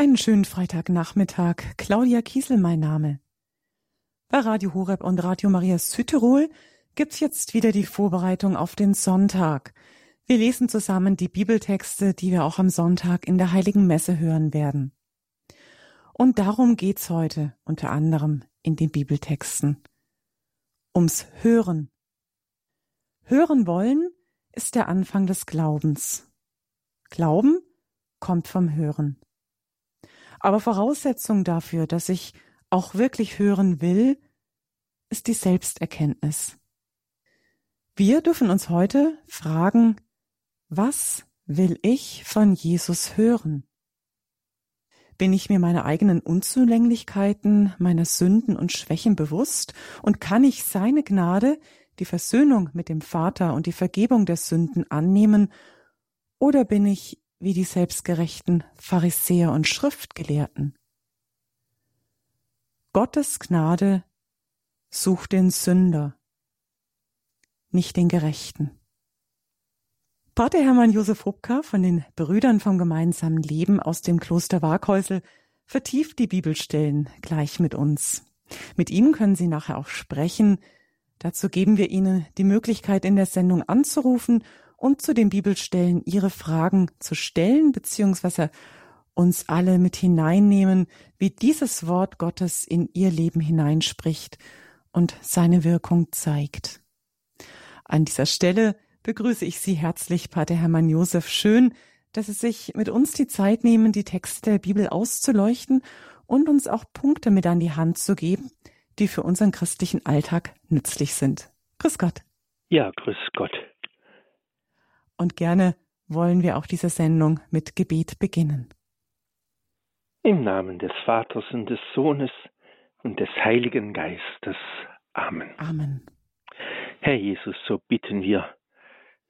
Einen schönen Freitagnachmittag. Claudia Kiesel mein Name. Bei Radio Horeb und Radio Maria Südtirol gibt's jetzt wieder die Vorbereitung auf den Sonntag. Wir lesen zusammen die Bibeltexte, die wir auch am Sonntag in der Heiligen Messe hören werden. Und darum geht's heute unter anderem in den Bibeltexten. Ums Hören. Hören wollen ist der Anfang des Glaubens. Glauben kommt vom Hören. Aber Voraussetzung dafür, dass ich auch wirklich hören will, ist die Selbsterkenntnis. Wir dürfen uns heute fragen, was will ich von Jesus hören? Bin ich mir meine eigenen Unzulänglichkeiten, meiner Sünden und Schwächen bewusst und kann ich seine Gnade, die Versöhnung mit dem Vater und die Vergebung der Sünden annehmen, oder bin ich wie die selbstgerechten Pharisäer und Schriftgelehrten. Gottes Gnade sucht den Sünder, nicht den Gerechten. Pater Hermann Josef Hubka von den Brüdern vom gemeinsamen Leben aus dem Kloster Waghäusel vertieft die Bibelstellen gleich mit uns. Mit ihm können Sie nachher auch sprechen. Dazu geben wir Ihnen die Möglichkeit, in der Sendung anzurufen und zu den Bibelstellen ihre Fragen zu stellen, beziehungsweise uns alle mit hineinnehmen, wie dieses Wort Gottes in ihr Leben hineinspricht und seine Wirkung zeigt. An dieser Stelle begrüße ich Sie herzlich, Pater Hermann Josef. Schön, dass Sie sich mit uns die Zeit nehmen, die Texte der Bibel auszuleuchten und uns auch Punkte mit an die Hand zu geben, die für unseren christlichen Alltag nützlich sind. Grüß Gott. Ja, grüß Gott. Und gerne wollen wir auch diese Sendung mit Gebet beginnen. Im Namen des Vaters und des Sohnes und des Heiligen Geistes. Amen. Amen. Herr Jesus, so bitten wir,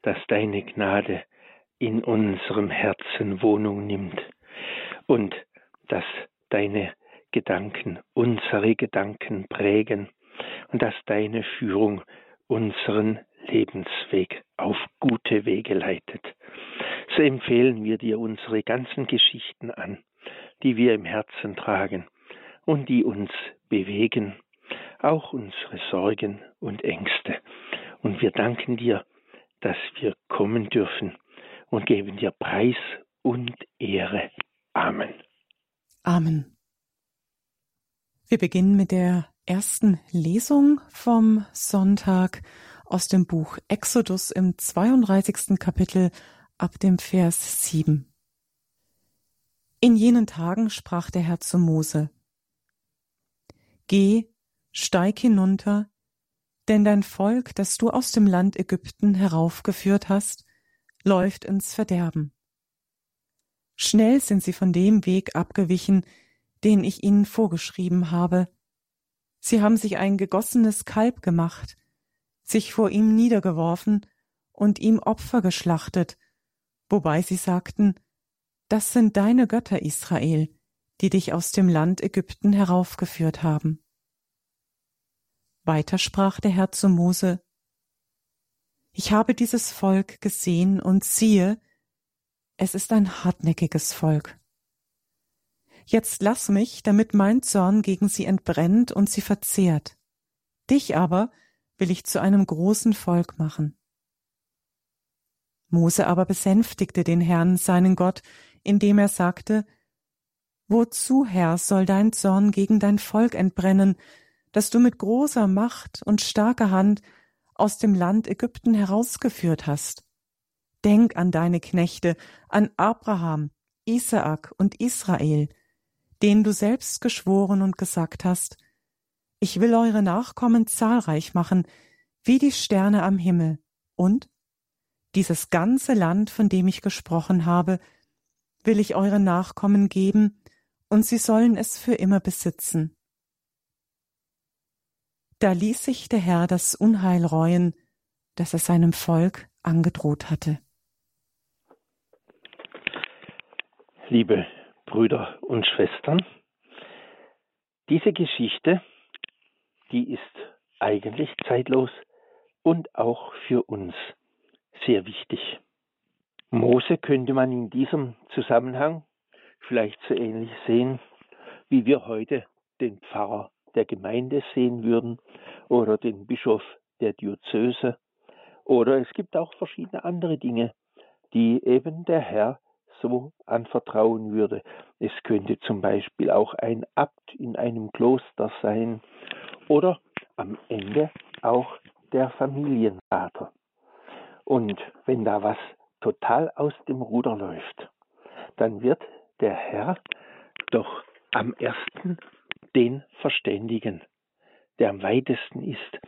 dass deine Gnade in unserem Herzen Wohnung nimmt und dass deine Gedanken unsere Gedanken prägen und dass deine Führung unseren Lebensweg auf gute Wege leitet. So empfehlen wir dir unsere ganzen Geschichten an, die wir im Herzen tragen und die uns bewegen, auch unsere Sorgen und Ängste. Und wir danken dir, dass wir kommen dürfen und geben dir Preis und Ehre. Amen. Amen. Wir beginnen mit der ersten Lesung vom Sonntag aus dem Buch Exodus im 32. Kapitel ab dem Vers 7. In jenen Tagen sprach der Herr zu Mose, Geh, steig hinunter, denn dein Volk, das du aus dem Land Ägypten heraufgeführt hast, läuft ins Verderben. Schnell sind sie von dem Weg abgewichen, den ich ihnen vorgeschrieben habe. Sie haben sich ein gegossenes Kalb gemacht, sich vor ihm niedergeworfen und ihm Opfer geschlachtet, wobei sie sagten, das sind deine Götter, Israel, die dich aus dem Land Ägypten heraufgeführt haben. Weiter sprach der Herr zu Mose, Ich habe dieses Volk gesehen und siehe, es ist ein hartnäckiges Volk. Jetzt lass mich, damit mein Zorn gegen sie entbrennt und sie verzehrt. Dich aber will ich zu einem großen Volk machen. Mose aber besänftigte den Herrn, seinen Gott, indem er sagte, Wozu, Herr, soll dein Zorn gegen dein Volk entbrennen, das du mit großer Macht und starker Hand aus dem Land Ägypten herausgeführt hast? Denk an deine Knechte, an Abraham, Isaak und Israel, denen du selbst geschworen und gesagt hast, ich will eure Nachkommen zahlreich machen, wie die Sterne am Himmel, und dieses ganze Land, von dem ich gesprochen habe, will ich euren Nachkommen geben, und sie sollen es für immer besitzen. Da ließ sich der Herr das Unheil reuen, das er seinem Volk angedroht hatte. Liebe Brüder und Schwestern, diese Geschichte die ist eigentlich zeitlos und auch für uns sehr wichtig. Mose könnte man in diesem Zusammenhang vielleicht so ähnlich sehen, wie wir heute den Pfarrer der Gemeinde sehen würden oder den Bischof der Diözese. Oder es gibt auch verschiedene andere Dinge, die eben der Herr so anvertrauen würde. Es könnte zum Beispiel auch ein Abt in einem Kloster sein oder am Ende auch der Familienvater. Und wenn da was total aus dem Ruder läuft, dann wird der Herr doch am ersten den verständigen, der am weitesten ist,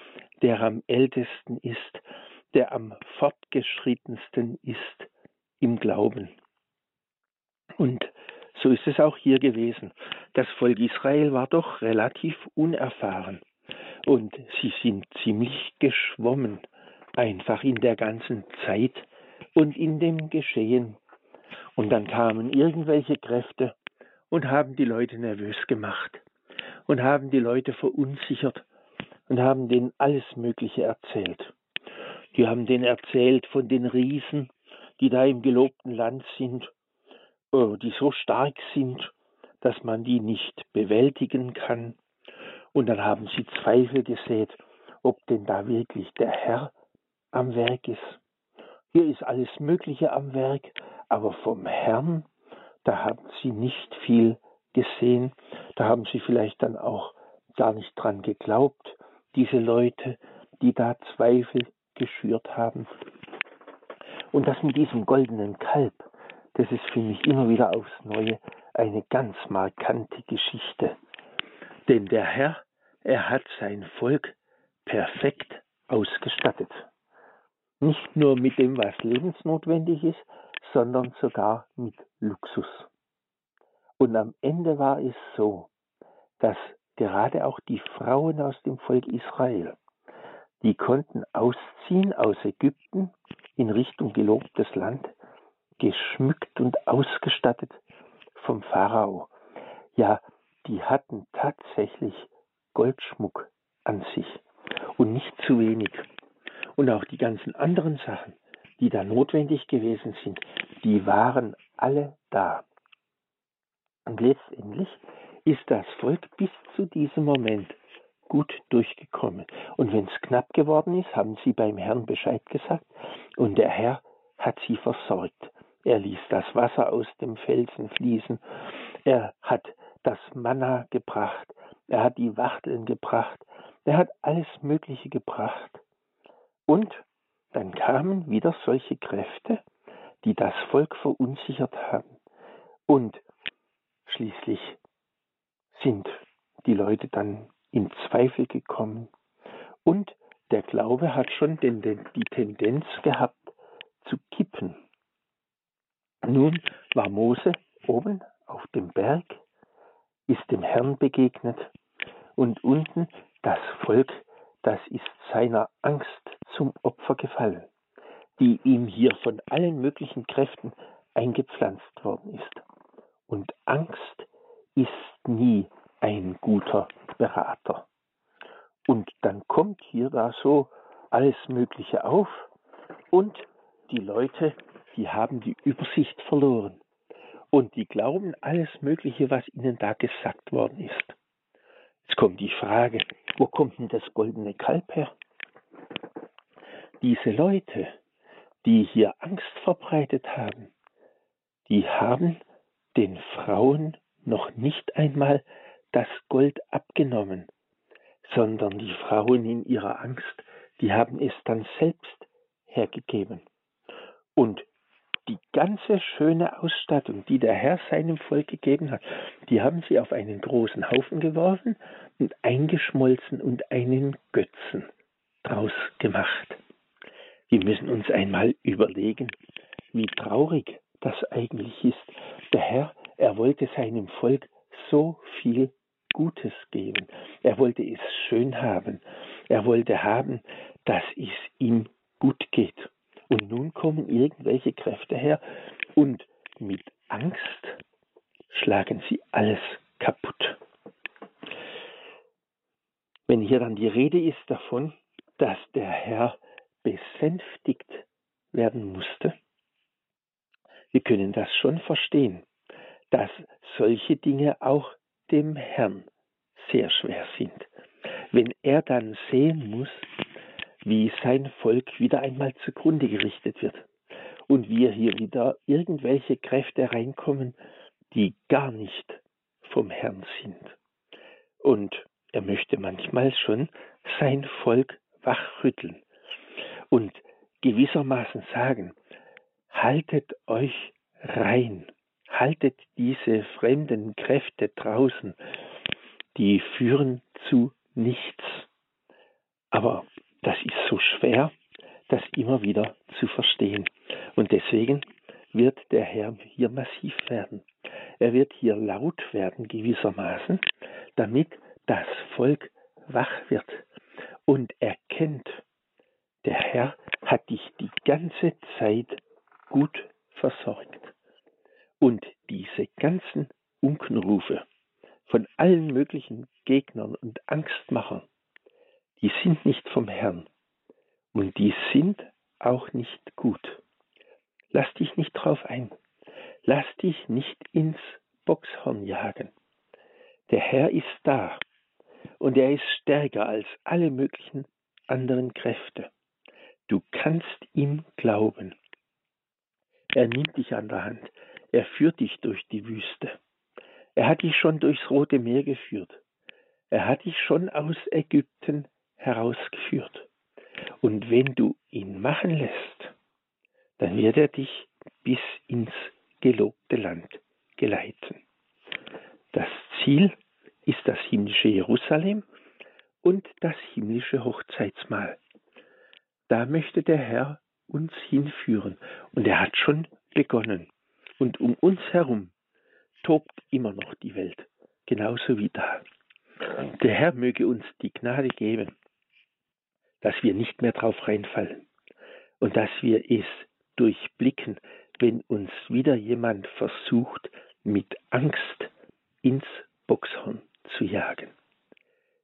der am ältesten ist, der am fortgeschrittensten ist im Glauben. Und so ist es auch hier gewesen. Das Volk Israel war doch relativ unerfahren und sie sind ziemlich geschwommen, einfach in der ganzen Zeit und in dem Geschehen. Und dann kamen irgendwelche Kräfte und haben die Leute nervös gemacht und haben die Leute verunsichert und haben denen alles Mögliche erzählt. Die haben denen erzählt von den Riesen, die da im gelobten Land sind, äh, die so stark sind, dass man die nicht bewältigen kann. Und dann haben sie Zweifel gesät, ob denn da wirklich der Herr am Werk ist. Hier ist alles Mögliche am Werk, aber vom Herrn, da haben sie nicht viel gesehen, da haben sie vielleicht dann auch gar nicht dran geglaubt, diese Leute, die da Zweifel geschürt haben. Und das mit diesem goldenen Kalb, das ist für mich immer wieder aufs Neue eine ganz markante Geschichte. Denn der Herr, er hat sein Volk perfekt ausgestattet. Nicht nur mit dem, was lebensnotwendig ist, sondern sogar mit Luxus. Und am Ende war es so, dass gerade auch die Frauen aus dem Volk Israel, die konnten ausziehen aus Ägypten in Richtung gelobtes Land, geschmückt und ausgestattet vom Pharao. Ja, die hatten tatsächlich Goldschmuck an sich und nicht zu wenig. Und auch die ganzen anderen Sachen, die da notwendig gewesen sind, die waren alle da. Und letztendlich ist das Volk bis zu diesem Moment gut durchgekommen. Und wenn es knapp geworden ist, haben sie beim Herrn Bescheid gesagt und der Herr hat sie versorgt. Er ließ das Wasser aus dem Felsen fließen. Er hat das Manna gebracht. Er hat die Wachteln gebracht. Er hat alles Mögliche gebracht. Und dann kamen wieder solche Kräfte, die das Volk verunsichert haben. Und schließlich sind die Leute dann in Zweifel gekommen. Und der Glaube hat schon den, den, die Tendenz gehabt zu kippen. Nun war Mose oben auf dem Berg, ist dem Herrn begegnet und unten das Volk, das ist seiner Angst zum Opfer gefallen, die ihm hier von allen möglichen Kräften eingepflanzt worden ist. Und Angst ist nie ein guter Berater. Und dann kommt hier da so alles Mögliche auf und die Leute, die haben die Übersicht verloren und die glauben alles Mögliche, was ihnen da gesagt worden ist. Jetzt kommt die Frage, wo kommt denn das goldene Kalb her? Diese Leute, die hier Angst verbreitet haben, die haben den Frauen noch nicht einmal das Gold abgenommen, sondern die Frauen in ihrer Angst, die haben es dann selbst hergegeben. Und die ganze schöne Ausstattung, die der Herr seinem Volk gegeben hat, die haben sie auf einen großen Haufen geworfen und eingeschmolzen und einen Götzen draus gemacht. Wir müssen uns einmal überlegen, wie traurig das eigentlich ist. Der Herr, er wollte seinem Volk so viel Gutes geben. Er wollte es schön haben. Er wollte haben, dass es ihm gut geht. Und nun kommen irgendwelche Kräfte her und mit Angst schlagen sie alles kaputt. Wenn hier dann die Rede ist davon, dass der Herr besänftigt werden musste, wir können das schon verstehen. dass solche Dinge auch dem Herrn sehr schwer sind. Wenn er dann sehen muss, wie sein Volk wieder einmal zugrunde gerichtet wird und wir hier wieder irgendwelche Kräfte reinkommen, die gar nicht vom Herrn sind. Und er möchte manchmal schon sein Volk wachrütteln und gewissermaßen sagen, haltet euch rein, haltet diese fremden Kräfte draußen, die führen zu nichts. Aber das ist so schwer, das immer wieder zu verstehen. Und deswegen wird der Herr hier massiv werden. Er wird hier laut werden gewissermaßen, damit das Volk wach wird und erkennt, der Herr hat dich die ganze Zeit gut versorgt. Und diese ganzen Unkenrufe von allen möglichen Gegnern und Angstmachern, die sind nicht vom Herrn und die sind auch nicht gut. Lass dich nicht drauf ein. Lass dich nicht ins Boxhorn jagen. Der Herr ist da und er ist stärker als alle möglichen anderen Kräfte. Du kannst ihm glauben. Er nimmt dich an der Hand. Er führt dich durch die Wüste. Er hat dich schon durchs Rote Meer geführt. Er hat dich schon aus Ägypten herausgeführt. Und wenn du ihn machen lässt, dann wird er dich bis ins gelobte Land geleiten. Das Ziel ist das himmlische Jerusalem und das himmlische Hochzeitsmahl. Da möchte der Herr uns hinführen und er hat schon begonnen. Und um uns herum tobt immer noch die Welt, genauso wie da. Der Herr möge uns die Gnade geben, dass wir nicht mehr drauf reinfallen und dass wir es durchblicken, wenn uns wieder jemand versucht, mit Angst ins Boxhorn zu jagen.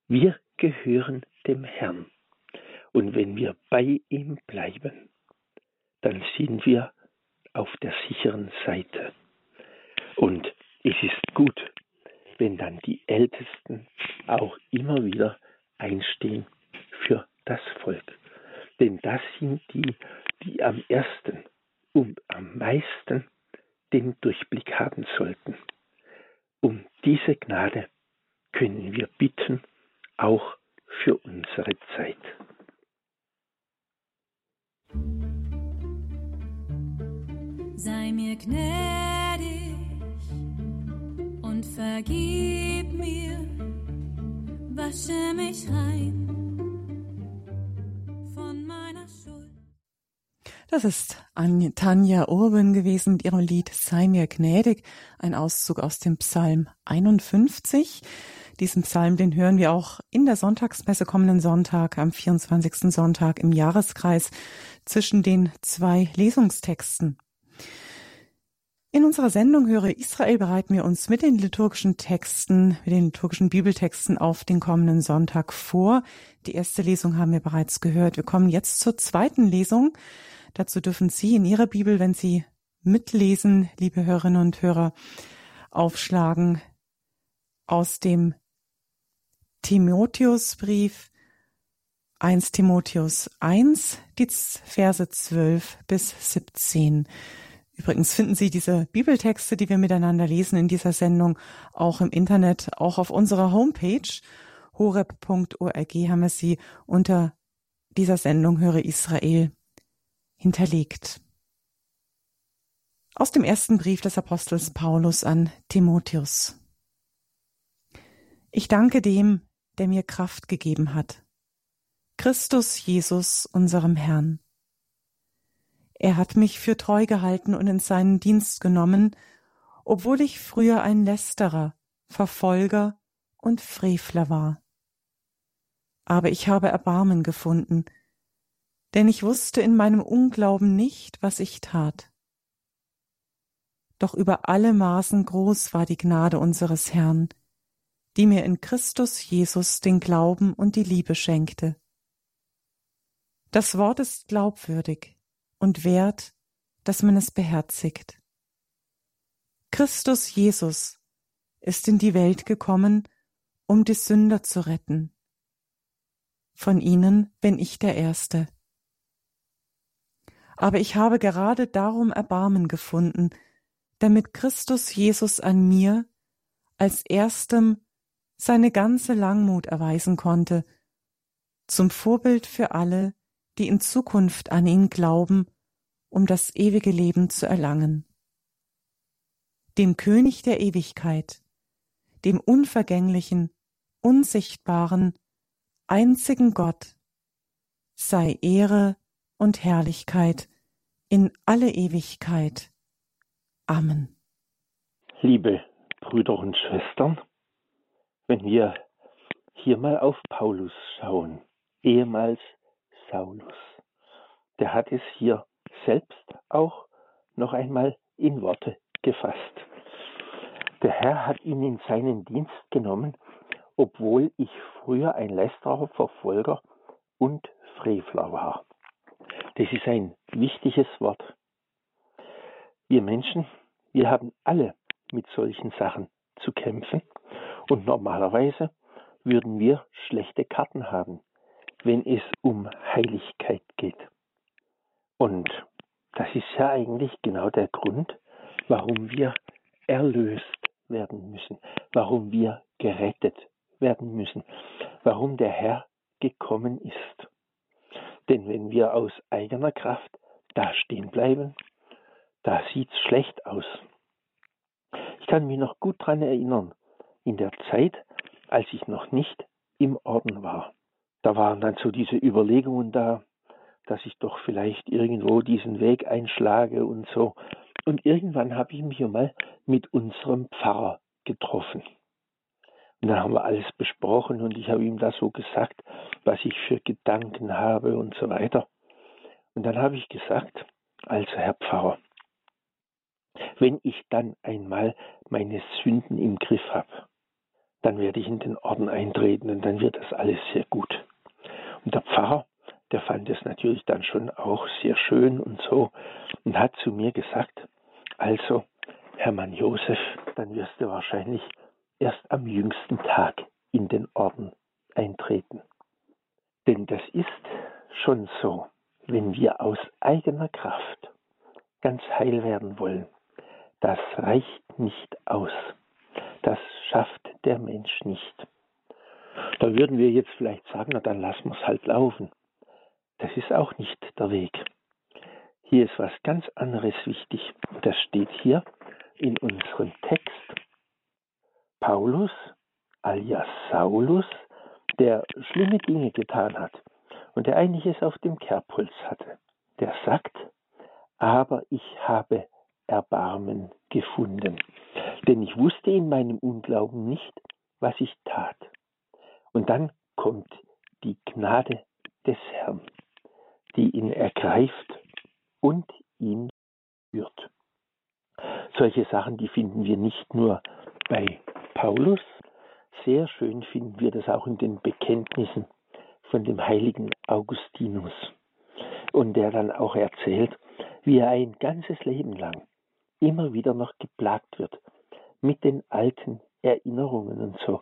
Wir gehören dem Herrn. Und wenn wir bei ihm bleiben, dann sind wir auf der sicheren Seite. Und es ist gut, wenn dann die Ältesten auch immer wieder einstehen das Volk. Denn das sind die, die am ersten und am meisten den Durchblick haben sollten. Um diese Gnade können wir bitten, auch für unsere Zeit. Sei mir gnädig und vergib mir, wasche mich rein von meiner Schuld. Das ist Tanja Urban gewesen mit ihrem Lied Sei mir gnädig, ein Auszug aus dem Psalm 51. Diesen Psalm, den hören wir auch in der Sonntagsmesse kommenden Sonntag, am 24. Sonntag im Jahreskreis zwischen den zwei Lesungstexten. In unserer Sendung Höre Israel bereiten wir uns mit den liturgischen Texten, mit den liturgischen Bibeltexten auf den kommenden Sonntag vor. Die erste Lesung haben wir bereits gehört. Wir kommen jetzt zur zweiten Lesung. Dazu dürfen Sie in Ihrer Bibel, wenn Sie mitlesen, liebe Hörerinnen und Hörer, aufschlagen aus dem Timotheusbrief 1 Timotheus 1, die Verse 12 bis 17. Übrigens finden Sie diese Bibeltexte, die wir miteinander lesen in dieser Sendung, auch im Internet, auch auf unserer Homepage horeb.org haben wir sie unter dieser Sendung Höre Israel hinterlegt. Aus dem ersten Brief des Apostels Paulus an Timotheus. Ich danke dem, der mir Kraft gegeben hat, Christus Jesus, unserem Herrn er hat mich für treu gehalten und in seinen Dienst genommen, obwohl ich früher ein Lästerer, Verfolger und Frevler war. Aber ich habe Erbarmen gefunden, denn ich wusste in meinem Unglauben nicht, was ich tat. Doch über alle Maßen groß war die Gnade unseres Herrn, die mir in Christus Jesus den Glauben und die Liebe schenkte. Das Wort ist glaubwürdig und wert, dass man es beherzigt. Christus Jesus ist in die Welt gekommen, um die Sünder zu retten. Von ihnen bin ich der Erste. Aber ich habe gerade darum Erbarmen gefunden, damit Christus Jesus an mir als erstem seine ganze Langmut erweisen konnte, zum Vorbild für alle, die in Zukunft an ihn glauben, um das ewige Leben zu erlangen. Dem König der Ewigkeit, dem unvergänglichen, unsichtbaren, einzigen Gott, sei Ehre und Herrlichkeit in alle Ewigkeit. Amen. Liebe Brüder und Schwestern, wenn wir hier mal auf Paulus schauen, ehemals Saulus, der hat es hier selbst auch noch einmal in Worte gefasst. Der Herr hat ihn in seinen Dienst genommen, obwohl ich früher ein Lästerer, Verfolger und Frevler war. Das ist ein wichtiges Wort. Wir Menschen, wir haben alle mit solchen Sachen zu kämpfen und normalerweise würden wir schlechte Karten haben, wenn es um Heiligkeit geht. Und das ist ja eigentlich genau der Grund, warum wir erlöst werden müssen, warum wir gerettet werden müssen, warum der Herr gekommen ist. Denn wenn wir aus eigener Kraft da stehen bleiben, da sieht's schlecht aus. Ich kann mich noch gut daran erinnern, in der Zeit, als ich noch nicht im Orden war. Da waren dann so diese Überlegungen da, dass ich doch vielleicht irgendwo diesen Weg einschlage und so. Und irgendwann habe ich mich einmal mit unserem Pfarrer getroffen. Und dann haben wir alles besprochen und ich habe ihm da so gesagt, was ich für Gedanken habe und so weiter. Und dann habe ich gesagt, also Herr Pfarrer, wenn ich dann einmal meine Sünden im Griff habe, dann werde ich in den Orden eintreten und dann wird das alles sehr gut. Pfarrer, der fand es natürlich dann schon auch sehr schön und so und hat zu mir gesagt, also Hermann Josef, dann wirst du wahrscheinlich erst am jüngsten Tag in den Orden eintreten. Denn das ist schon so, wenn wir aus eigener Kraft ganz heil werden wollen, das reicht nicht aus. Das schafft der Mensch nicht. Da würden wir jetzt vielleicht sagen, na dann lassen wir es halt laufen. Das ist auch nicht der Weg. Hier ist was ganz anderes wichtig. Das steht hier in unserem Text. Paulus, alias Saulus, der schlimme Dinge getan hat und der einiges auf dem Kerbholz hatte, der sagt, aber ich habe Erbarmen gefunden, denn ich wusste in meinem Unglauben nicht, was ich tat. Und dann kommt die Gnade des Herrn, die ihn ergreift und ihn führt. Solche Sachen, die finden wir nicht nur bei Paulus. Sehr schön finden wir das auch in den Bekenntnissen von dem heiligen Augustinus. Und der dann auch erzählt, wie er ein ganzes Leben lang immer wieder noch geplagt wird mit den alten Erinnerungen und so,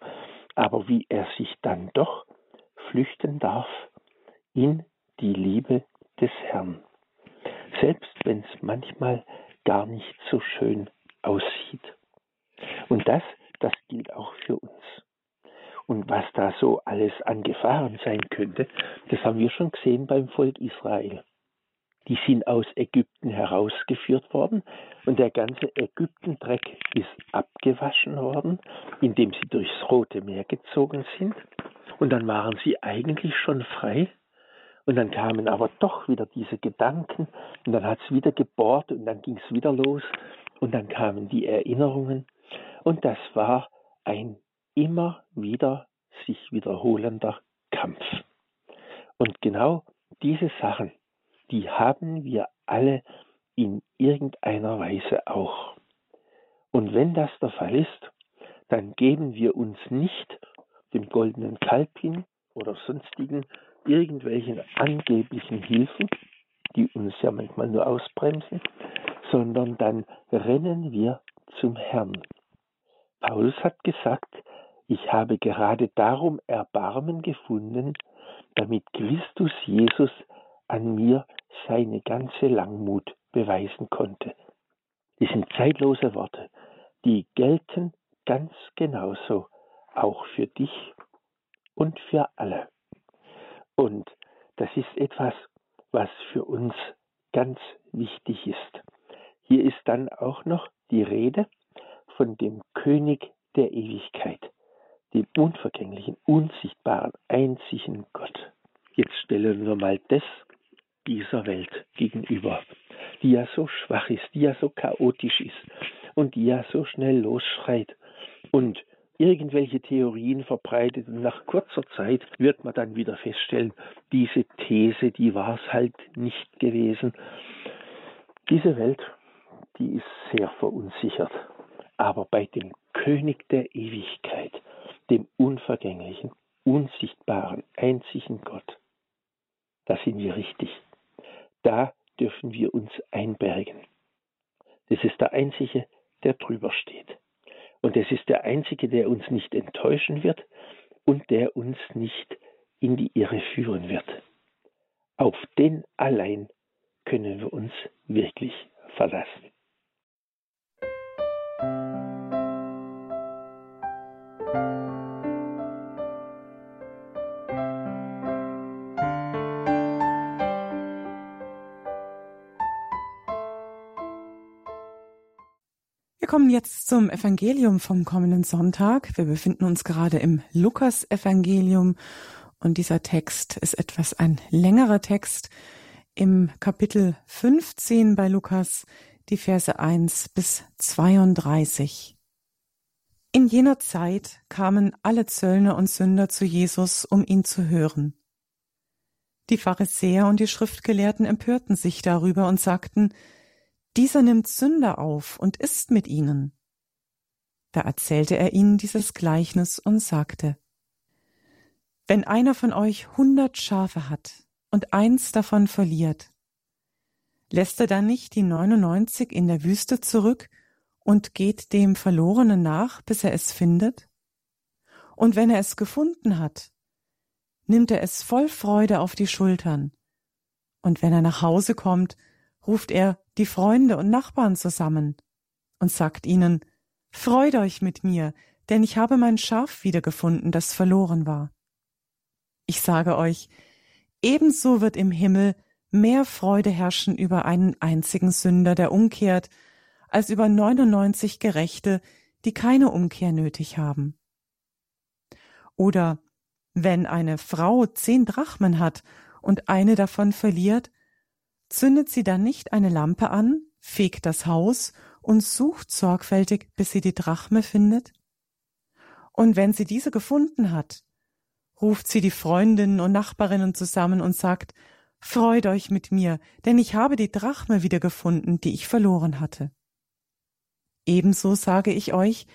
aber wie er sich dann doch flüchten darf in die Liebe des Herrn, selbst wenn es manchmal gar nicht so schön aussieht. Und das das gilt auch für uns. Und was da so alles an Gefahren sein könnte, das haben wir schon gesehen beim Volk Israel. Die sind aus Ägypten herausgeführt worden und der ganze Ägyptendreck ist abgewaschen worden, indem sie durchs Rote Meer gezogen sind. Und dann waren sie eigentlich schon frei. Und dann kamen aber doch wieder diese Gedanken und dann hat es wieder gebohrt und dann ging es wieder los und dann kamen die Erinnerungen und das war ein immer wieder sich wiederholender Kampf. Und genau diese Sachen, die haben wir alle in irgendeiner Weise auch. Und wenn das der Fall ist, dann geben wir uns nicht dem goldenen Kalb hin oder sonstigen irgendwelchen angeblichen Hilfen, die uns ja manchmal nur ausbremsen, sondern dann rennen wir zum Herrn. Paulus hat gesagt, ich habe gerade darum Erbarmen gefunden, damit Christus Jesus an mir seine ganze Langmut beweisen konnte. Das sind zeitlose Worte, die gelten ganz genauso auch für dich und für alle. Und das ist etwas, was für uns ganz wichtig ist. Hier ist dann auch noch die Rede von dem König der Ewigkeit, dem unvergänglichen, unsichtbaren, einzigen Gott. Jetzt stellen wir mal das dieser Welt gegenüber, die ja so schwach ist, die ja so chaotisch ist und die ja so schnell losschreit und irgendwelche Theorien verbreitet und nach kurzer Zeit wird man dann wieder feststellen, diese These, die war es halt nicht gewesen. Diese Welt, die ist sehr verunsichert. Aber bei dem König der Ewigkeit, dem unvergänglichen, unsichtbaren, einzigen Gott, da sind wir richtig. Da dürfen wir uns einbergen. Das ist der Einzige, der drüber steht. Und es ist der Einzige, der uns nicht enttäuschen wird und der uns nicht in die Irre führen wird. Auf den allein können wir uns wirklich verlassen. Wir kommen jetzt zum Evangelium vom kommenden Sonntag. Wir befinden uns gerade im Lukas-Evangelium und dieser Text ist etwas ein längerer Text. Im Kapitel 15 bei Lukas die Verse 1 bis 32. In jener Zeit kamen alle Zöllner und Sünder zu Jesus, um ihn zu hören. Die Pharisäer und die Schriftgelehrten empörten sich darüber und sagten, dieser nimmt Sünder auf und isst mit ihnen. Da erzählte er ihnen dieses Gleichnis und sagte, Wenn einer von euch hundert Schafe hat und eins davon verliert, lässt er dann nicht die neunundneunzig in der Wüste zurück und geht dem Verlorenen nach, bis er es findet? Und wenn er es gefunden hat, nimmt er es voll Freude auf die Schultern. Und wenn er nach Hause kommt, ruft er die Freunde und Nachbarn zusammen und sagt ihnen, Freut euch mit mir, denn ich habe mein Schaf wiedergefunden, das verloren war. Ich sage euch, ebenso wird im Himmel mehr Freude herrschen über einen einzigen Sünder, der umkehrt, als über 99 Gerechte, die keine Umkehr nötig haben. Oder wenn eine Frau zehn Drachmen hat und eine davon verliert, zündet sie dann nicht eine Lampe an, fegt das Haus und sucht sorgfältig, bis sie die Drachme findet? Und wenn sie diese gefunden hat, ruft sie die Freundinnen und Nachbarinnen zusammen und sagt, Freut euch mit mir, denn ich habe die Drachme wiedergefunden, die ich verloren hatte. Ebenso sage ich euch,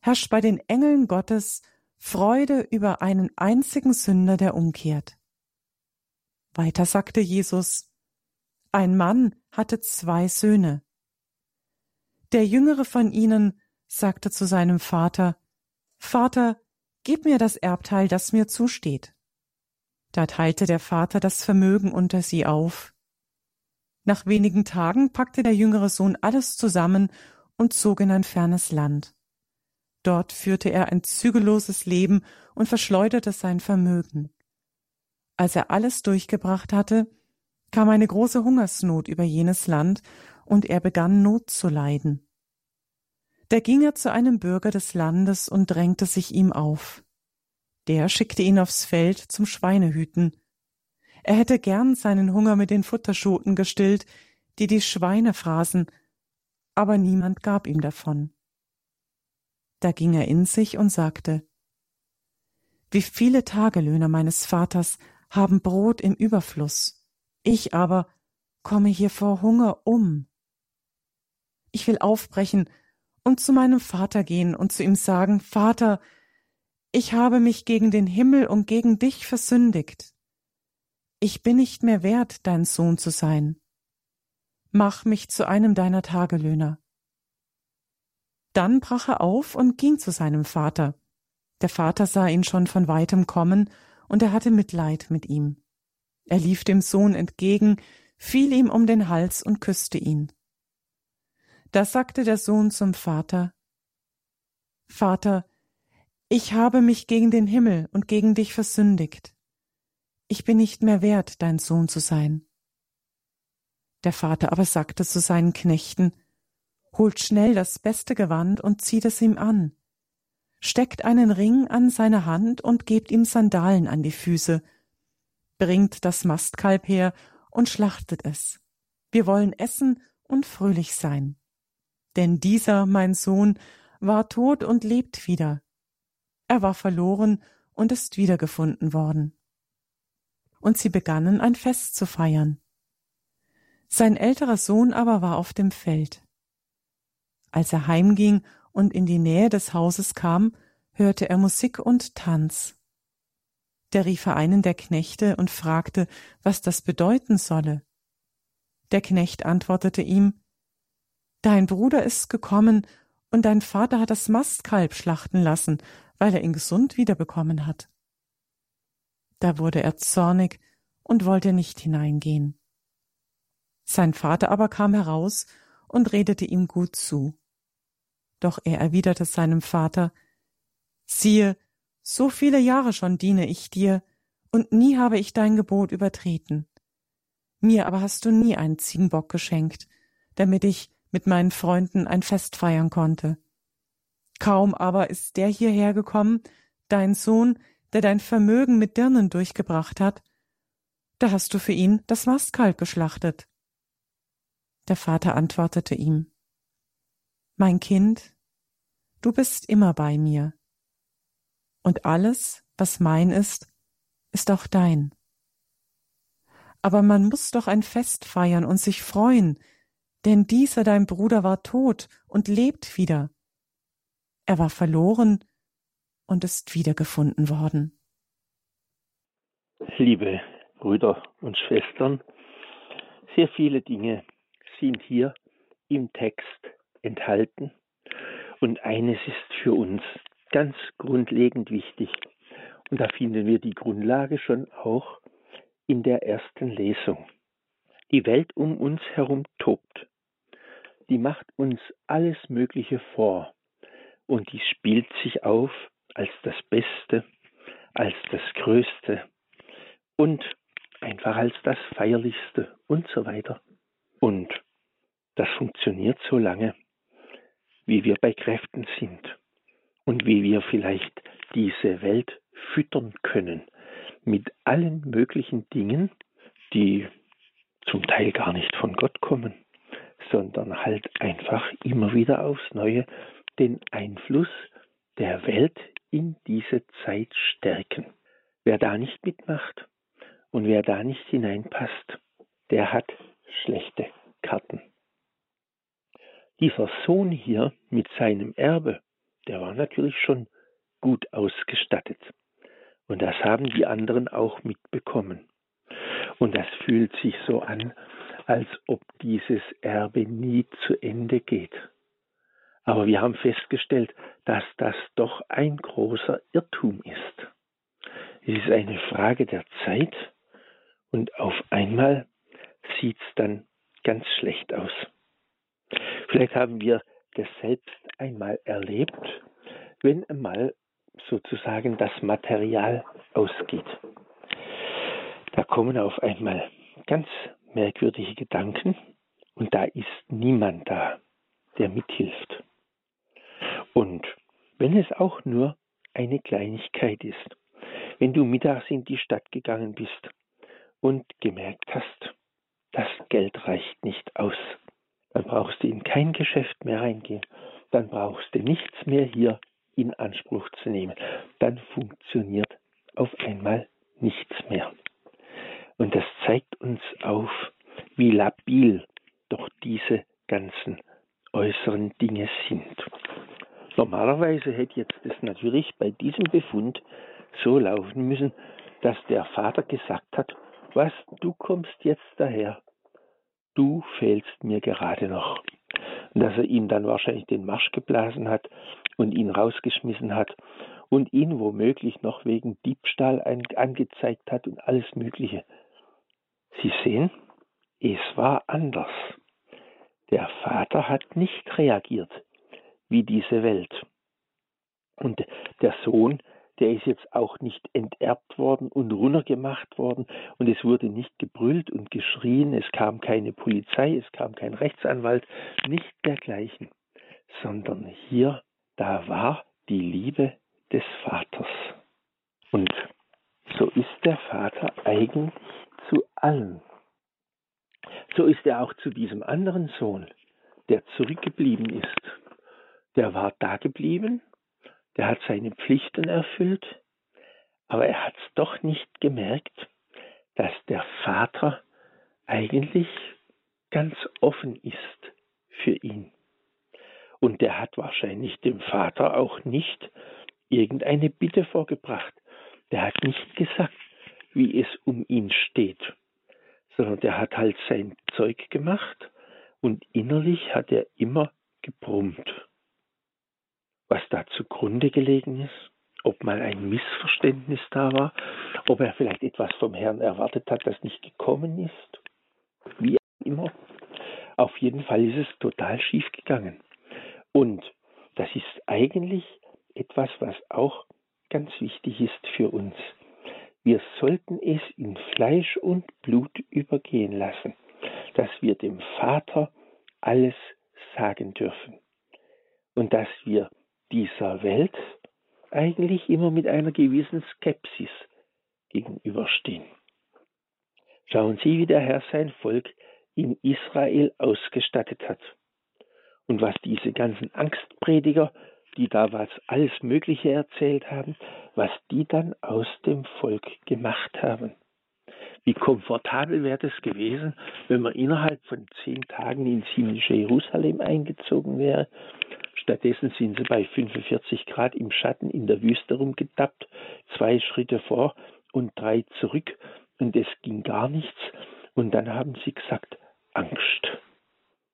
herrscht bei den Engeln Gottes Freude über einen einzigen Sünder, der umkehrt. Weiter sagte Jesus, ein Mann hatte zwei Söhne. Der jüngere von ihnen sagte zu seinem Vater, Vater, gib mir das Erbteil, das mir zusteht. Da teilte der Vater das Vermögen unter sie auf. Nach wenigen Tagen packte der jüngere Sohn alles zusammen und zog in ein fernes Land. Dort führte er ein zügelloses Leben und verschleuderte sein Vermögen. Als er alles durchgebracht hatte, kam eine große Hungersnot über jenes Land, und er begann Not zu leiden. Da ging er zu einem Bürger des Landes und drängte sich ihm auf. Der schickte ihn aufs Feld zum Schweinehüten. Er hätte gern seinen Hunger mit den Futterschoten gestillt, die die Schweine fraßen, aber niemand gab ihm davon. Da ging er in sich und sagte Wie viele Tagelöhner meines Vaters haben Brot im Überfluss, ich aber komme hier vor Hunger um. Ich will aufbrechen und zu meinem Vater gehen und zu ihm sagen, Vater, ich habe mich gegen den Himmel und gegen dich versündigt. Ich bin nicht mehr wert, dein Sohn zu sein. Mach mich zu einem deiner Tagelöhner. Dann brach er auf und ging zu seinem Vater. Der Vater sah ihn schon von weitem kommen, und er hatte Mitleid mit ihm. Er lief dem Sohn entgegen, fiel ihm um den Hals und küsste ihn. Da sagte der Sohn zum Vater Vater, ich habe mich gegen den Himmel und gegen dich versündigt. Ich bin nicht mehr wert, dein Sohn zu sein. Der Vater aber sagte zu seinen Knechten Holt schnell das beste Gewand und zieht es ihm an. Steckt einen Ring an seine Hand und gebt ihm Sandalen an die Füße. Bringt das Mastkalb her und schlachtet es. Wir wollen essen und fröhlich sein. Denn dieser, mein Sohn, war tot und lebt wieder. Er war verloren und ist wiedergefunden worden. Und sie begannen ein Fest zu feiern. Sein älterer Sohn aber war auf dem Feld. Als er heimging und in die Nähe des Hauses kam, hörte er Musik und Tanz. Da rief einen der Knechte und fragte, was das bedeuten solle. Der Knecht antwortete ihm Dein Bruder ist gekommen, und dein Vater hat das Mastkalb schlachten lassen, weil er ihn gesund wiederbekommen hat. Da wurde er zornig und wollte nicht hineingehen. Sein Vater aber kam heraus und redete ihm gut zu. Doch er erwiderte seinem Vater Siehe, so viele Jahre schon diene ich dir, und nie habe ich dein Gebot übertreten. Mir aber hast du nie einen Ziegenbock geschenkt, damit ich mit meinen Freunden ein Fest feiern konnte. Kaum aber ist der hierher gekommen, dein Sohn, der dein Vermögen mit Dirnen durchgebracht hat, da hast du für ihn das Mastkalb geschlachtet. Der Vater antwortete ihm Mein Kind, du bist immer bei mir, und alles, was mein ist, ist auch dein. Aber man muss doch ein Fest feiern und sich freuen, denn dieser dein Bruder war tot und lebt wieder. Er war verloren und ist wiedergefunden worden. Liebe Brüder und Schwestern, sehr viele Dinge sind hier im Text enthalten und eines ist für uns ganz grundlegend wichtig. Und da finden wir die Grundlage schon auch in der ersten Lesung. Die Welt um uns herum tobt. Die macht uns alles Mögliche vor. Und die spielt sich auf als das Beste, als das Größte und einfach als das Feierlichste und so weiter. Und das funktioniert so lange, wie wir bei Kräften sind und wie wir vielleicht diese Welt füttern können mit allen möglichen Dingen, die zum Teil gar nicht von Gott kommen, sondern halt einfach immer wieder aufs Neue den Einfluss der Welt in diese Zeit stärken. Wer da nicht mitmacht und wer da nicht hineinpasst, der hat schlechte Karten. Dieser Sohn hier mit seinem Erbe der war natürlich schon gut ausgestattet. Und das haben die anderen auch mitbekommen. Und das fühlt sich so an, als ob dieses Erbe nie zu Ende geht. Aber wir haben festgestellt, dass das doch ein großer Irrtum ist. Es ist eine Frage der Zeit und auf einmal sieht es dann ganz schlecht aus. Vielleicht haben wir das selbst einmal erlebt, wenn einmal sozusagen das Material ausgeht. Da kommen auf einmal ganz merkwürdige Gedanken und da ist niemand da, der mithilft. Und wenn es auch nur eine Kleinigkeit ist, wenn du mittags in die Stadt gegangen bist und gemerkt hast, das Geld reicht nicht aus, dann brauchst du in kein Geschäft mehr reingehen, dann brauchst du nichts mehr hier in Anspruch zu nehmen. Dann funktioniert auf einmal nichts mehr. Und das zeigt uns auf, wie labil doch diese ganzen äußeren Dinge sind. Normalerweise hätte jetzt das natürlich bei diesem Befund so laufen müssen, dass der Vater gesagt hat, was, du kommst jetzt daher du fehlst mir gerade noch. Dass er ihm dann wahrscheinlich den Marsch geblasen hat und ihn rausgeschmissen hat und ihn womöglich noch wegen Diebstahl angezeigt hat und alles Mögliche. Sie sehen, es war anders. Der Vater hat nicht reagiert wie diese Welt. Und der Sohn, der ist jetzt auch nicht enterbt worden und runtergemacht worden und es wurde nicht gebrüllt und geschrien, es kam keine Polizei, es kam kein Rechtsanwalt, nicht dergleichen, sondern hier, da war die Liebe des Vaters. Und so ist der Vater eigentlich zu allen. So ist er auch zu diesem anderen Sohn, der zurückgeblieben ist. Der war da geblieben der hat seine Pflichten erfüllt, aber er hat es doch nicht gemerkt, dass der Vater eigentlich ganz offen ist für ihn. Und der hat wahrscheinlich dem Vater auch nicht irgendeine Bitte vorgebracht. Der hat nicht gesagt, wie es um ihn steht, sondern der hat halt sein Zeug gemacht und innerlich hat er immer gebrummt was da zugrunde gelegen ist, ob mal ein Missverständnis da war, ob er vielleicht etwas vom Herrn erwartet hat, das nicht gekommen ist, wie immer. Auf jeden Fall ist es total schief gegangen. Und das ist eigentlich etwas, was auch ganz wichtig ist für uns. Wir sollten es in Fleisch und Blut übergehen lassen, dass wir dem Vater alles sagen dürfen und dass wir dieser Welt eigentlich immer mit einer gewissen Skepsis gegenüberstehen. Schauen Sie, wie der Herr sein Volk in Israel ausgestattet hat. Und was diese ganzen Angstprediger, die da was alles Mögliche erzählt haben, was die dann aus dem Volk gemacht haben. Wie komfortabel wäre das gewesen, wenn man innerhalb von zehn Tagen ins himmlische Jerusalem eingezogen wäre Stattdessen sind sie bei 45 Grad im Schatten in der Wüste rumgetappt, zwei Schritte vor und drei zurück und es ging gar nichts. Und dann haben sie gesagt, Angst.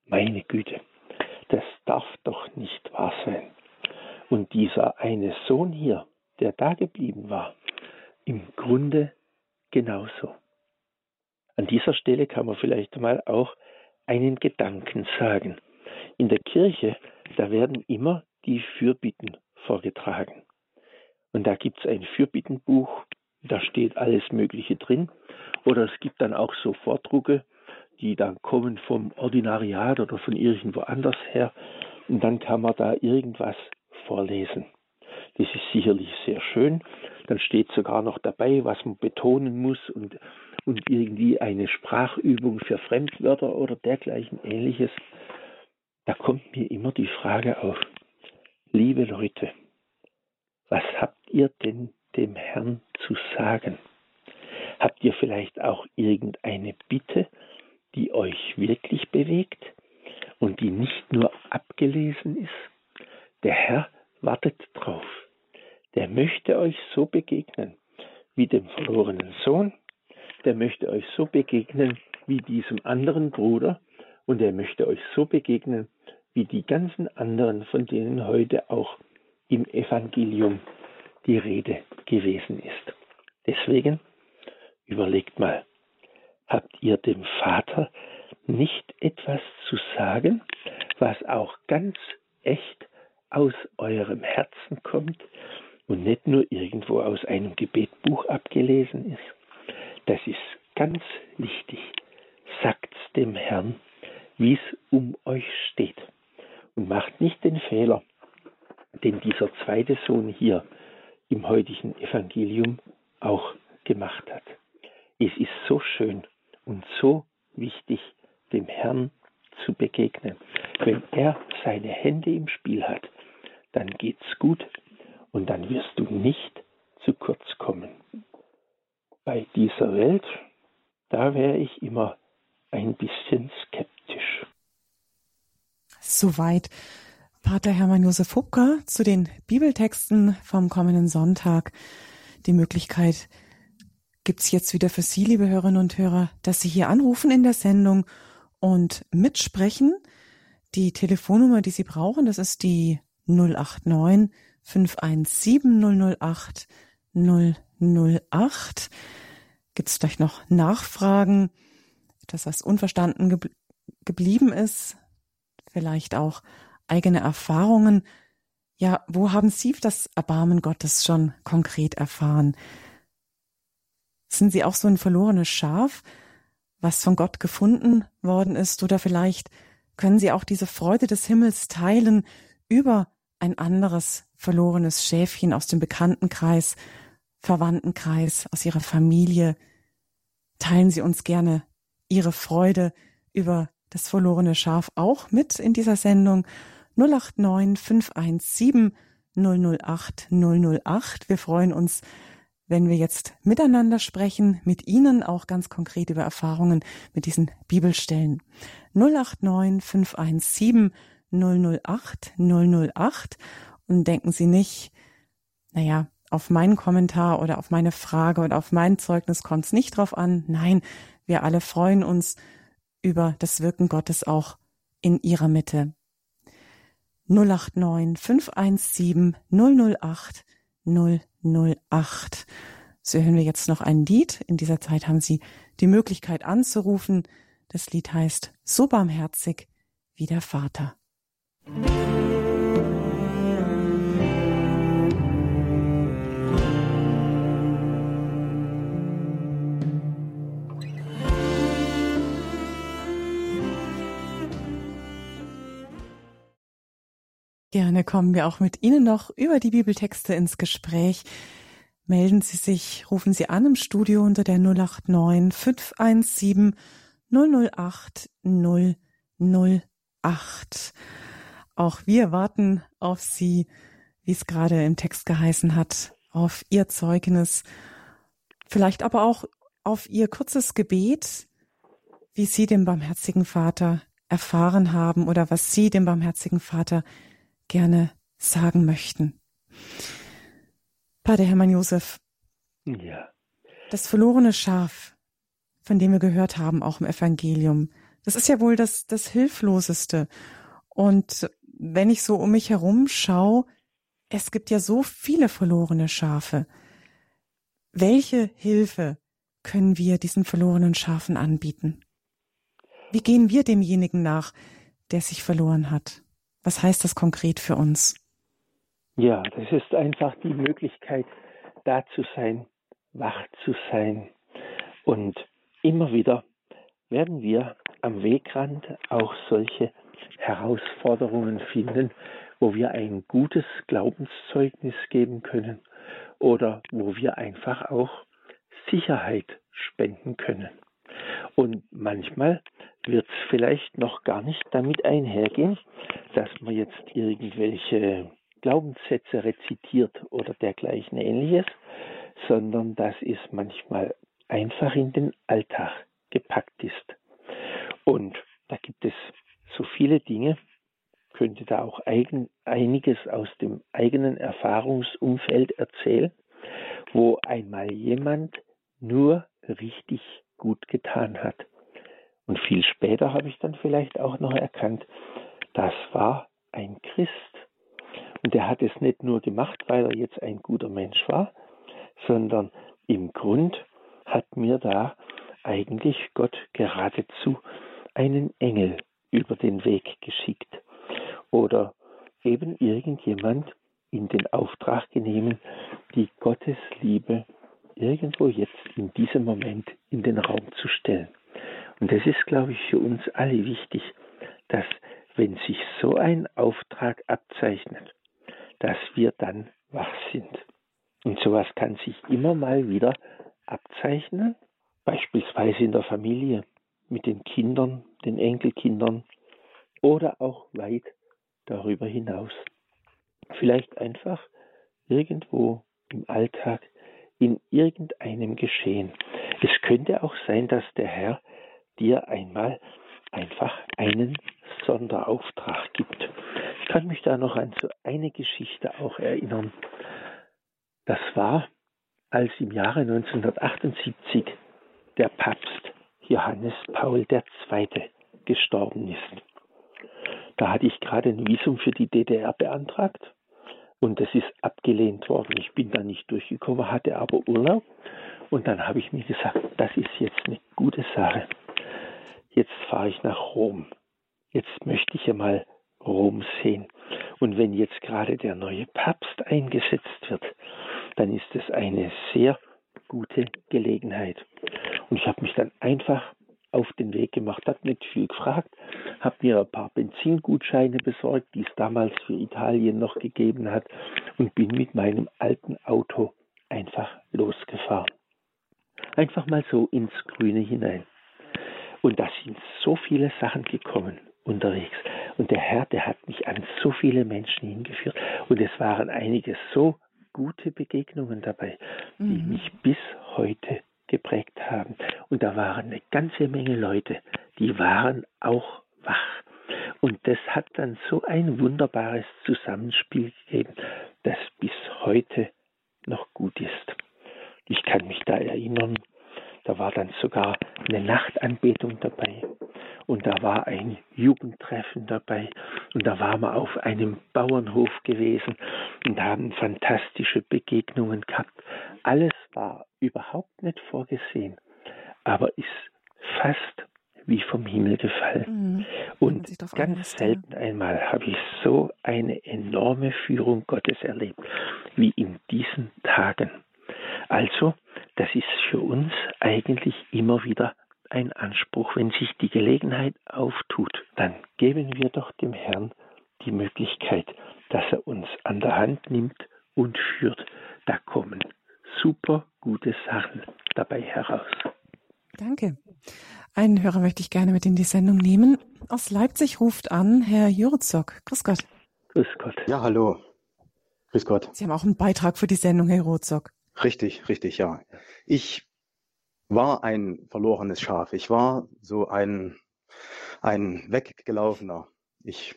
Meine Güte, das darf doch nicht wahr sein. Und dieser eine Sohn hier, der da geblieben war, im Grunde genauso. An dieser Stelle kann man vielleicht mal auch einen Gedanken sagen. In der Kirche da werden immer die Fürbitten vorgetragen. Und da gibt es ein Fürbittenbuch, da steht alles Mögliche drin. Oder es gibt dann auch so Vordrucke, die dann kommen vom Ordinariat oder von irgendwo anders her. Und dann kann man da irgendwas vorlesen. Das ist sicherlich sehr schön. Dann steht sogar noch dabei, was man betonen muss und, und irgendwie eine Sprachübung für Fremdwörter oder dergleichen ähnliches da kommt mir immer die Frage auf, liebe Leute, was habt ihr denn dem Herrn zu sagen? Habt ihr vielleicht auch irgendeine Bitte, die euch wirklich bewegt und die nicht nur abgelesen ist? Der Herr wartet drauf. Der möchte euch so begegnen wie dem verlorenen Sohn, der möchte euch so begegnen wie diesem anderen Bruder und er möchte euch so begegnen wie die ganzen anderen, von denen heute auch im Evangelium die Rede gewesen ist. Deswegen überlegt mal, habt ihr dem Vater nicht etwas zu sagen, was auch ganz echt aus eurem Herzen kommt und nicht nur irgendwo aus einem Gebetbuch abgelesen ist? Das ist ganz wichtig. Sagt's dem Herrn, wie es um euch steht und macht nicht den Fehler, den dieser zweite Sohn hier im heutigen Evangelium auch gemacht hat. Es ist so schön und so wichtig, dem Herrn zu begegnen. Wenn er seine Hände im Spiel hat, dann geht's gut und dann wirst du nicht zu kurz kommen. Bei dieser Welt, da wäre ich immer ein bisschen skeptisch. Soweit Pater Hermann Josef Hubka zu den Bibeltexten vom kommenden Sonntag. Die Möglichkeit gibt's jetzt wieder für Sie, liebe Hörerinnen und Hörer, dass Sie hier anrufen in der Sendung und mitsprechen. Die Telefonnummer, die Sie brauchen, das ist die 089 517 008 008. Gibt es vielleicht noch Nachfragen? Etwas, was unverstanden ge geblieben ist? Vielleicht auch eigene Erfahrungen? Ja, wo haben Sie das Erbarmen Gottes schon konkret erfahren? Sind Sie auch so ein verlorenes Schaf, was von Gott gefunden worden ist? Oder vielleicht können Sie auch diese Freude des Himmels teilen über ein anderes verlorenes Schäfchen aus dem Bekanntenkreis, Verwandtenkreis, aus Ihrer Familie? Teilen Sie uns gerne Ihre Freude über das verlorene Schaf auch mit in dieser Sendung 089 517 008 008. Wir freuen uns, wenn wir jetzt miteinander sprechen, mit Ihnen auch ganz konkret über Erfahrungen mit diesen Bibelstellen. 089 517 008 008 und denken Sie nicht, naja, auf meinen Kommentar oder auf meine Frage oder auf mein Zeugnis kommt es nicht drauf an. Nein, wir alle freuen uns über das Wirken Gottes auch in Ihrer Mitte. 089 517 008 008. So hören wir jetzt noch ein Lied. In dieser Zeit haben Sie die Möglichkeit anzurufen. Das Lied heißt So barmherzig wie der Vater. Gerne kommen wir auch mit Ihnen noch über die Bibeltexte ins Gespräch. Melden Sie sich, rufen Sie an im Studio unter der 089 517 008 008. Auch wir warten auf Sie, wie es gerade im Text geheißen hat, auf Ihr Zeugnis, vielleicht aber auch auf Ihr kurzes Gebet, wie Sie den barmherzigen Vater erfahren haben oder was Sie dem barmherzigen Vater gerne sagen möchten. Pater Hermann Josef. Ja. Das verlorene Schaf, von dem wir gehört haben, auch im Evangelium, das ist ja wohl das, das Hilfloseste. Und wenn ich so um mich herum schaue, es gibt ja so viele verlorene Schafe. Welche Hilfe können wir diesen verlorenen Schafen anbieten? Wie gehen wir demjenigen nach, der sich verloren hat? Was heißt das konkret für uns? Ja, das ist einfach die Möglichkeit, da zu sein, wach zu sein. Und immer wieder werden wir am Wegrand auch solche Herausforderungen finden, wo wir ein gutes Glaubenszeugnis geben können oder wo wir einfach auch Sicherheit spenden können. Und manchmal wird es vielleicht noch gar nicht damit einhergehen, dass man jetzt irgendwelche Glaubenssätze rezitiert oder dergleichen ähnliches, sondern dass es manchmal einfach in den Alltag gepackt ist. Und da gibt es so viele Dinge, könnte da auch eigen, einiges aus dem eigenen Erfahrungsumfeld erzählen, wo einmal jemand nur richtig gut getan hat. Und viel später habe ich dann vielleicht auch noch erkannt, das war ein Christ. Und er hat es nicht nur gemacht, weil er jetzt ein guter Mensch war, sondern im Grund hat mir da eigentlich Gott geradezu einen Engel über den Weg geschickt oder eben irgendjemand in den Auftrag genommen, die Gottes Liebe irgendwo jetzt in diesem Moment in den Raum zu stellen. Und das ist, glaube ich, für uns alle wichtig, dass wenn sich so ein Auftrag abzeichnet, dass wir dann wach sind. Und sowas kann sich immer mal wieder abzeichnen, beispielsweise in der Familie, mit den Kindern, den Enkelkindern oder auch weit darüber hinaus. Vielleicht einfach irgendwo im Alltag, in irgendeinem Geschehen. Es könnte auch sein, dass der Herr dir einmal einfach einen Sonderauftrag gibt. Ich kann mich da noch an so eine Geschichte auch erinnern. Das war, als im Jahre 1978 der Papst Johannes Paul II. gestorben ist. Da hatte ich gerade ein Visum für die DDR beantragt und das ist abgelehnt worden. Ich bin da nicht durchgekommen, hatte aber Urlaub und dann habe ich mir gesagt, das ist jetzt eine gute Sache. Jetzt fahre ich nach Rom. Jetzt möchte ich ja mal Rom sehen. Und wenn jetzt gerade der neue Papst eingesetzt wird, dann ist es eine sehr gute Gelegenheit. Und ich habe mich dann einfach auf den Weg gemacht, habe nicht viel gefragt, habe mir ein paar Benzingutscheine besorgt, die es damals für Italien noch gegeben hat, und bin mit meinem alten Auto einfach losgefahren. Einfach mal so ins Grüne hinein. Und da sind so viele Sachen gekommen unterwegs. Und der Herr, der hat mich an so viele Menschen hingeführt. Und es waren einige so gute Begegnungen dabei, die mhm. mich bis heute geprägt haben. Und da waren eine ganze Menge Leute, die waren auch wach. Und das hat dann so ein wunderbares Zusammenspiel gegeben, das bis heute noch gut ist. Ich kann mich da erinnern, da war dann sogar eine Nachtanbetung dabei und da war ein Jugendtreffen dabei und da waren wir auf einem Bauernhof gewesen und haben fantastische Begegnungen gehabt. Alles war überhaupt nicht vorgesehen, aber ist fast wie vom Himmel gefallen. Mhm. Und ganz alles, selten ja. einmal habe ich so eine enorme Führung Gottes erlebt wie in diesen Tagen. Also, das ist für uns eigentlich immer wieder ein Anspruch. Wenn sich die Gelegenheit auftut, dann geben wir doch dem Herrn die Möglichkeit, dass er uns an der Hand nimmt und führt. Da kommen super gute Sachen dabei heraus. Danke. Einen Hörer möchte ich gerne mit in die Sendung nehmen. Aus Leipzig ruft an Herr Jurzok. Grüß Gott. Grüß Gott. Ja, hallo. Grüß Gott. Sie haben auch einen Beitrag für die Sendung, Herr Jurzok. Richtig, richtig, ja. Ich war ein verlorenes Schaf. Ich war so ein, ein weggelaufener. Ich,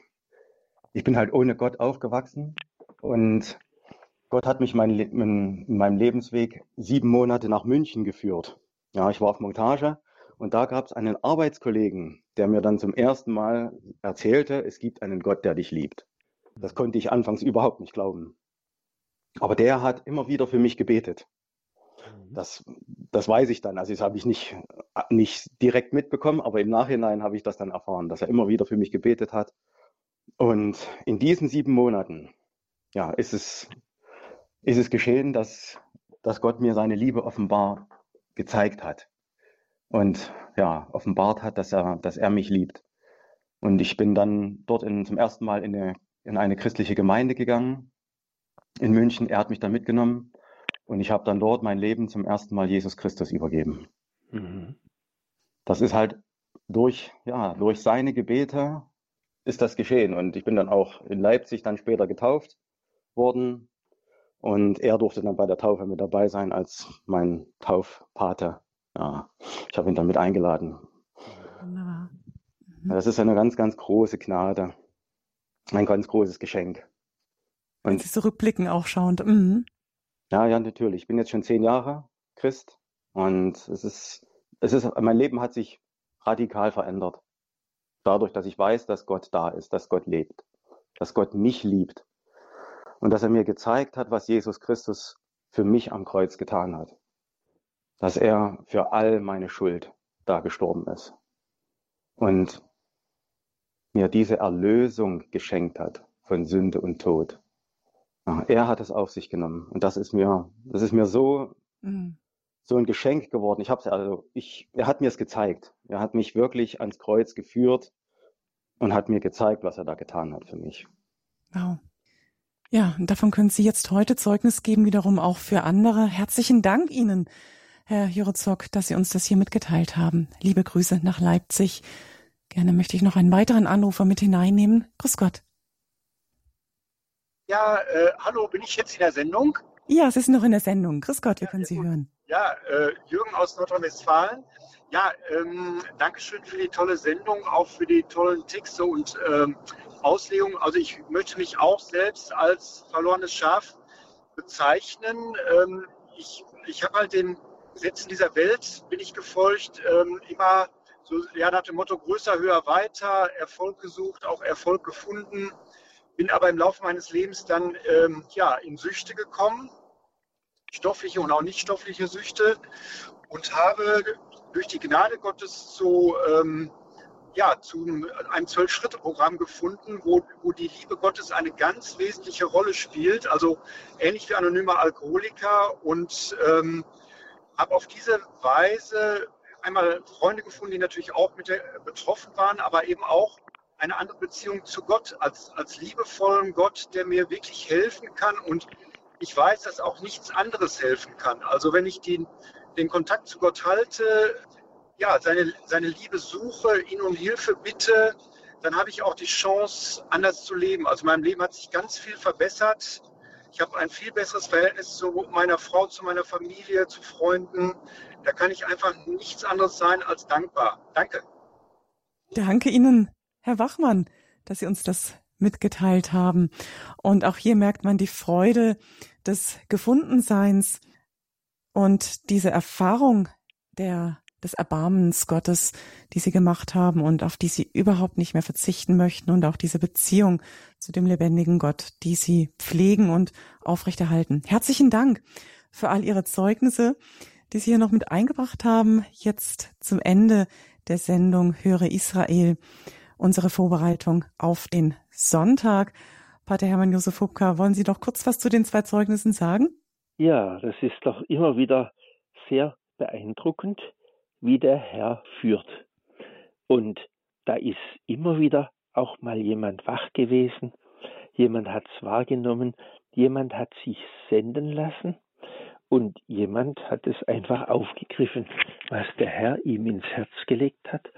ich bin halt ohne Gott aufgewachsen und Gott hat mich mein, in meinem Lebensweg sieben Monate nach München geführt. Ja, ich war auf Montage und da gab es einen Arbeitskollegen, der mir dann zum ersten Mal erzählte, es gibt einen Gott, der dich liebt. Das konnte ich anfangs überhaupt nicht glauben. Aber der hat immer wieder für mich gebetet. Mhm. Das, das weiß ich dann. Also das habe ich nicht, nicht direkt mitbekommen, aber im Nachhinein habe ich das dann erfahren, dass er immer wieder für mich gebetet hat. Und in diesen sieben Monaten, ja, ist es, ist es geschehen, dass, dass Gott mir seine Liebe offenbar gezeigt hat. Und ja, offenbart hat, dass er, dass er mich liebt. Und ich bin dann dort in, zum ersten Mal in eine, in eine christliche Gemeinde gegangen in München. Er hat mich dann mitgenommen und ich habe dann dort mein Leben zum ersten Mal Jesus Christus übergeben. Mhm. Das ist halt durch, ja, durch seine Gebete ist das geschehen. Und ich bin dann auch in Leipzig dann später getauft worden. Und er durfte dann bei der Taufe mit dabei sein als mein Taufpate. Ja, ich habe ihn dann mit eingeladen. Wunderbar. Mhm. Das ist eine ganz, ganz große Gnade. Ein ganz großes Geschenk. Und Wenn Sie zurückblicken, auch schauend. Mhm. Ja, ja, natürlich. Ich bin jetzt schon zehn Jahre Christ und es ist, es ist, mein Leben hat sich radikal verändert. Dadurch, dass ich weiß, dass Gott da ist, dass Gott lebt, dass Gott mich liebt und dass er mir gezeigt hat, was Jesus Christus für mich am Kreuz getan hat. Dass er für all meine Schuld da gestorben ist und mir diese Erlösung geschenkt hat von Sünde und Tod. Er hat es auf sich genommen. Und das ist mir, das ist mir so, mhm. so ein Geschenk geworden. Ich habe also, ich, er hat mir es gezeigt. Er hat mich wirklich ans Kreuz geführt und hat mir gezeigt, was er da getan hat für mich. Wow. Ja, und davon können Sie jetzt heute Zeugnis geben, wiederum auch für andere. Herzlichen Dank Ihnen, Herr Jurozok, dass Sie uns das hier mitgeteilt haben. Liebe Grüße nach Leipzig. Gerne möchte ich noch einen weiteren Anrufer mit hineinnehmen. Grüß Gott. Ja, äh, hallo, bin ich jetzt in der Sendung? Ja, es ist noch in der Sendung. Grüß Gott, wir ja, können Sie gut. hören. Ja, äh, Jürgen aus Nordrhein-Westfalen. Ja, ähm, Dankeschön für die tolle Sendung, auch für die tollen Texte und ähm, Auslegungen. Also ich möchte mich auch selbst als verlorenes Schaf bezeichnen. Ähm, ich ich habe halt den Gesetzen dieser Welt, bin ich gefolgt, ähm, immer so ja, nach dem Motto größer, höher, weiter, Erfolg gesucht, auch Erfolg gefunden. Bin aber im Laufe meines Lebens dann ähm, ja, in Süchte gekommen, stoffliche und auch nicht stoffliche Süchte und habe durch die Gnade Gottes so ähm, ja, zu einem Zwölf-Schritte-Programm gefunden, wo, wo die Liebe Gottes eine ganz wesentliche Rolle spielt. Also ähnlich wie anonymer Alkoholiker und ähm, habe auf diese Weise einmal Freunde gefunden, die natürlich auch mit der, betroffen waren, aber eben auch eine andere Beziehung zu Gott als, als liebevollen Gott, der mir wirklich helfen kann. Und ich weiß, dass auch nichts anderes helfen kann. Also wenn ich den, den Kontakt zu Gott halte, ja, seine, seine Liebe suche, ihn um Hilfe bitte, dann habe ich auch die Chance, anders zu leben. Also mein Leben hat sich ganz viel verbessert. Ich habe ein viel besseres Verhältnis zu meiner Frau, zu meiner Familie, zu Freunden. Da kann ich einfach nichts anderes sein als dankbar. Danke. Danke Ihnen, Herr Wachmann, dass Sie uns das mitgeteilt haben. Und auch hier merkt man die Freude des Gefundenseins und diese Erfahrung der des Erbarmens Gottes, die sie gemacht haben und auf die sie überhaupt nicht mehr verzichten möchten und auch diese Beziehung zu dem lebendigen Gott, die sie pflegen und aufrechterhalten. Herzlichen Dank für all Ihre Zeugnisse, die Sie hier noch mit eingebracht haben. Jetzt zum Ende der Sendung Höre Israel, unsere Vorbereitung auf den Sonntag. Pater Hermann Josef Hubka, wollen Sie doch kurz was zu den zwei Zeugnissen sagen? Ja, das ist doch immer wieder sehr beeindruckend, wie der Herr führt. Und da ist immer wieder auch mal jemand wach gewesen, jemand hat es wahrgenommen, jemand hat sich senden lassen und jemand hat es einfach aufgegriffen, was der Herr ihm ins Herz gelegt hat.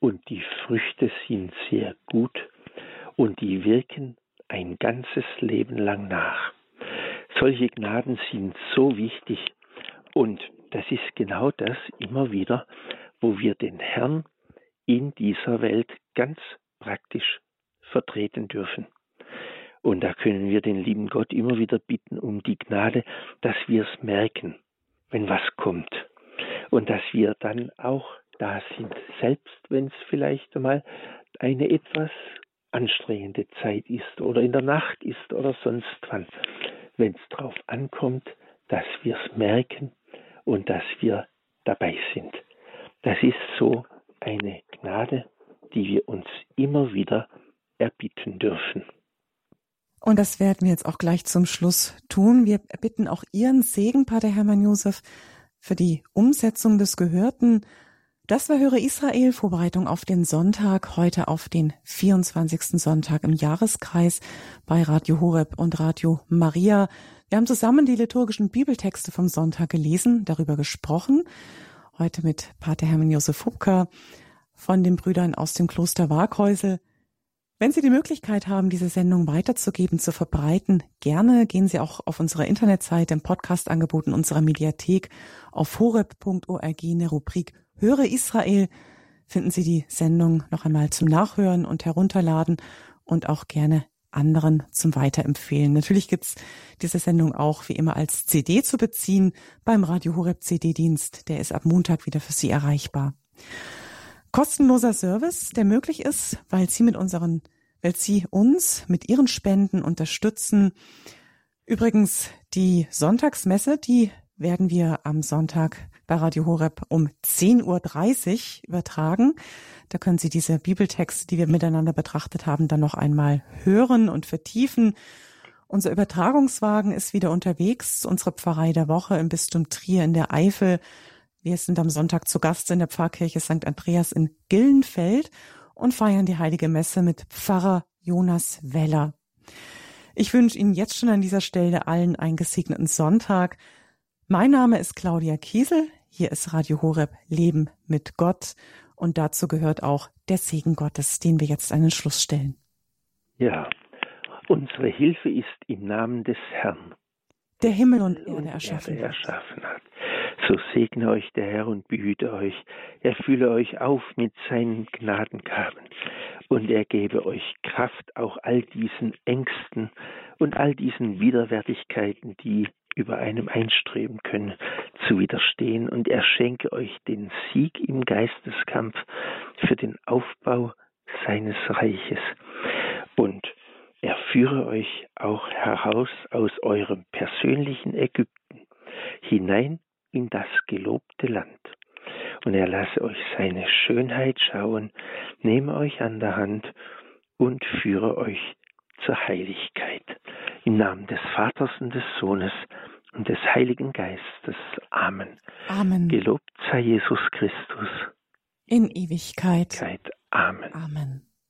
Und die Früchte sind sehr gut und die wirken ein ganzes Leben lang nach. Solche Gnaden sind so wichtig und das ist genau das immer wieder, wo wir den Herrn in dieser Welt ganz praktisch vertreten dürfen. Und da können wir den lieben Gott immer wieder bitten um die Gnade, dass wir es merken, wenn was kommt. Und dass wir dann auch da sind, selbst wenn es vielleicht einmal eine etwas anstrengende Zeit ist oder in der Nacht ist oder sonst wann. Wenn es darauf ankommt, dass wir es merken und dass wir dabei sind. Das ist so eine Gnade, die wir uns immer wieder erbitten dürfen. Und das werden wir jetzt auch gleich zum Schluss tun. Wir bitten auch Ihren Segen, Pater Hermann Josef, für die Umsetzung des Gehörten. Das war Höre Israel, Vorbereitung auf den Sonntag, heute auf den 24. Sonntag im Jahreskreis bei Radio Horeb und Radio Maria. Wir haben zusammen die liturgischen Bibeltexte vom Sonntag gelesen, darüber gesprochen. Heute mit Pater Hermann Josef Hubker von den Brüdern aus dem Kloster Waghäusel. Wenn Sie die Möglichkeit haben, diese Sendung weiterzugeben, zu verbreiten, gerne gehen Sie auch auf unsere Internetseite im Podcast-Angeboten unserer Mediathek auf horeb.org in der Rubrik Höre Israel finden Sie die Sendung noch einmal zum Nachhören und Herunterladen und auch gerne anderen zum Weiterempfehlen. Natürlich gibt's diese Sendung auch wie immer als CD zu beziehen beim Radio Horeb CD-Dienst. Der ist ab Montag wieder für Sie erreichbar. Kostenloser Service, der möglich ist, weil Sie mit unseren, weil Sie uns mit Ihren Spenden unterstützen. Übrigens, die Sonntagsmesse, die werden wir am Sonntag bei Radio Horeb um 10.30 Uhr übertragen. Da können Sie diese Bibeltexte, die wir miteinander betrachtet haben, dann noch einmal hören und vertiefen. Unser Übertragungswagen ist wieder unterwegs. Unsere Pfarrei der Woche im Bistum Trier in der Eifel. Wir sind am Sonntag zu Gast in der Pfarrkirche St. Andreas in Gillenfeld und feiern die Heilige Messe mit Pfarrer Jonas Weller. Ich wünsche Ihnen jetzt schon an dieser Stelle allen einen gesegneten Sonntag. Mein Name ist Claudia Kiesel. Hier ist Radio Horeb Leben mit Gott. Und dazu gehört auch der Segen Gottes, den wir jetzt an den Schluss stellen. Ja, unsere Hilfe ist im Namen des Herrn. Der Himmel und Erde erschaffen, Erde erschaffen hat. So segne euch der Herr und behüte euch. Er fülle euch auf mit seinen Gnadengaben. Und er gebe euch Kraft, auch all diesen Ängsten und all diesen Widerwärtigkeiten, die über einem einstreben können, zu widerstehen. Und er schenke euch den Sieg im Geisteskampf für den Aufbau seines Reiches. Und er führe euch auch heraus aus eurem persönlichen Ägypten hinein in das gelobte Land. Und er lasse euch seine Schönheit schauen, nehme euch an der Hand und führe euch zur Heiligkeit. Im Namen des Vaters und des Sohnes und des Heiligen Geistes. Amen. Amen. Gelobt sei Jesus Christus. In Ewigkeit. Amen. Amen.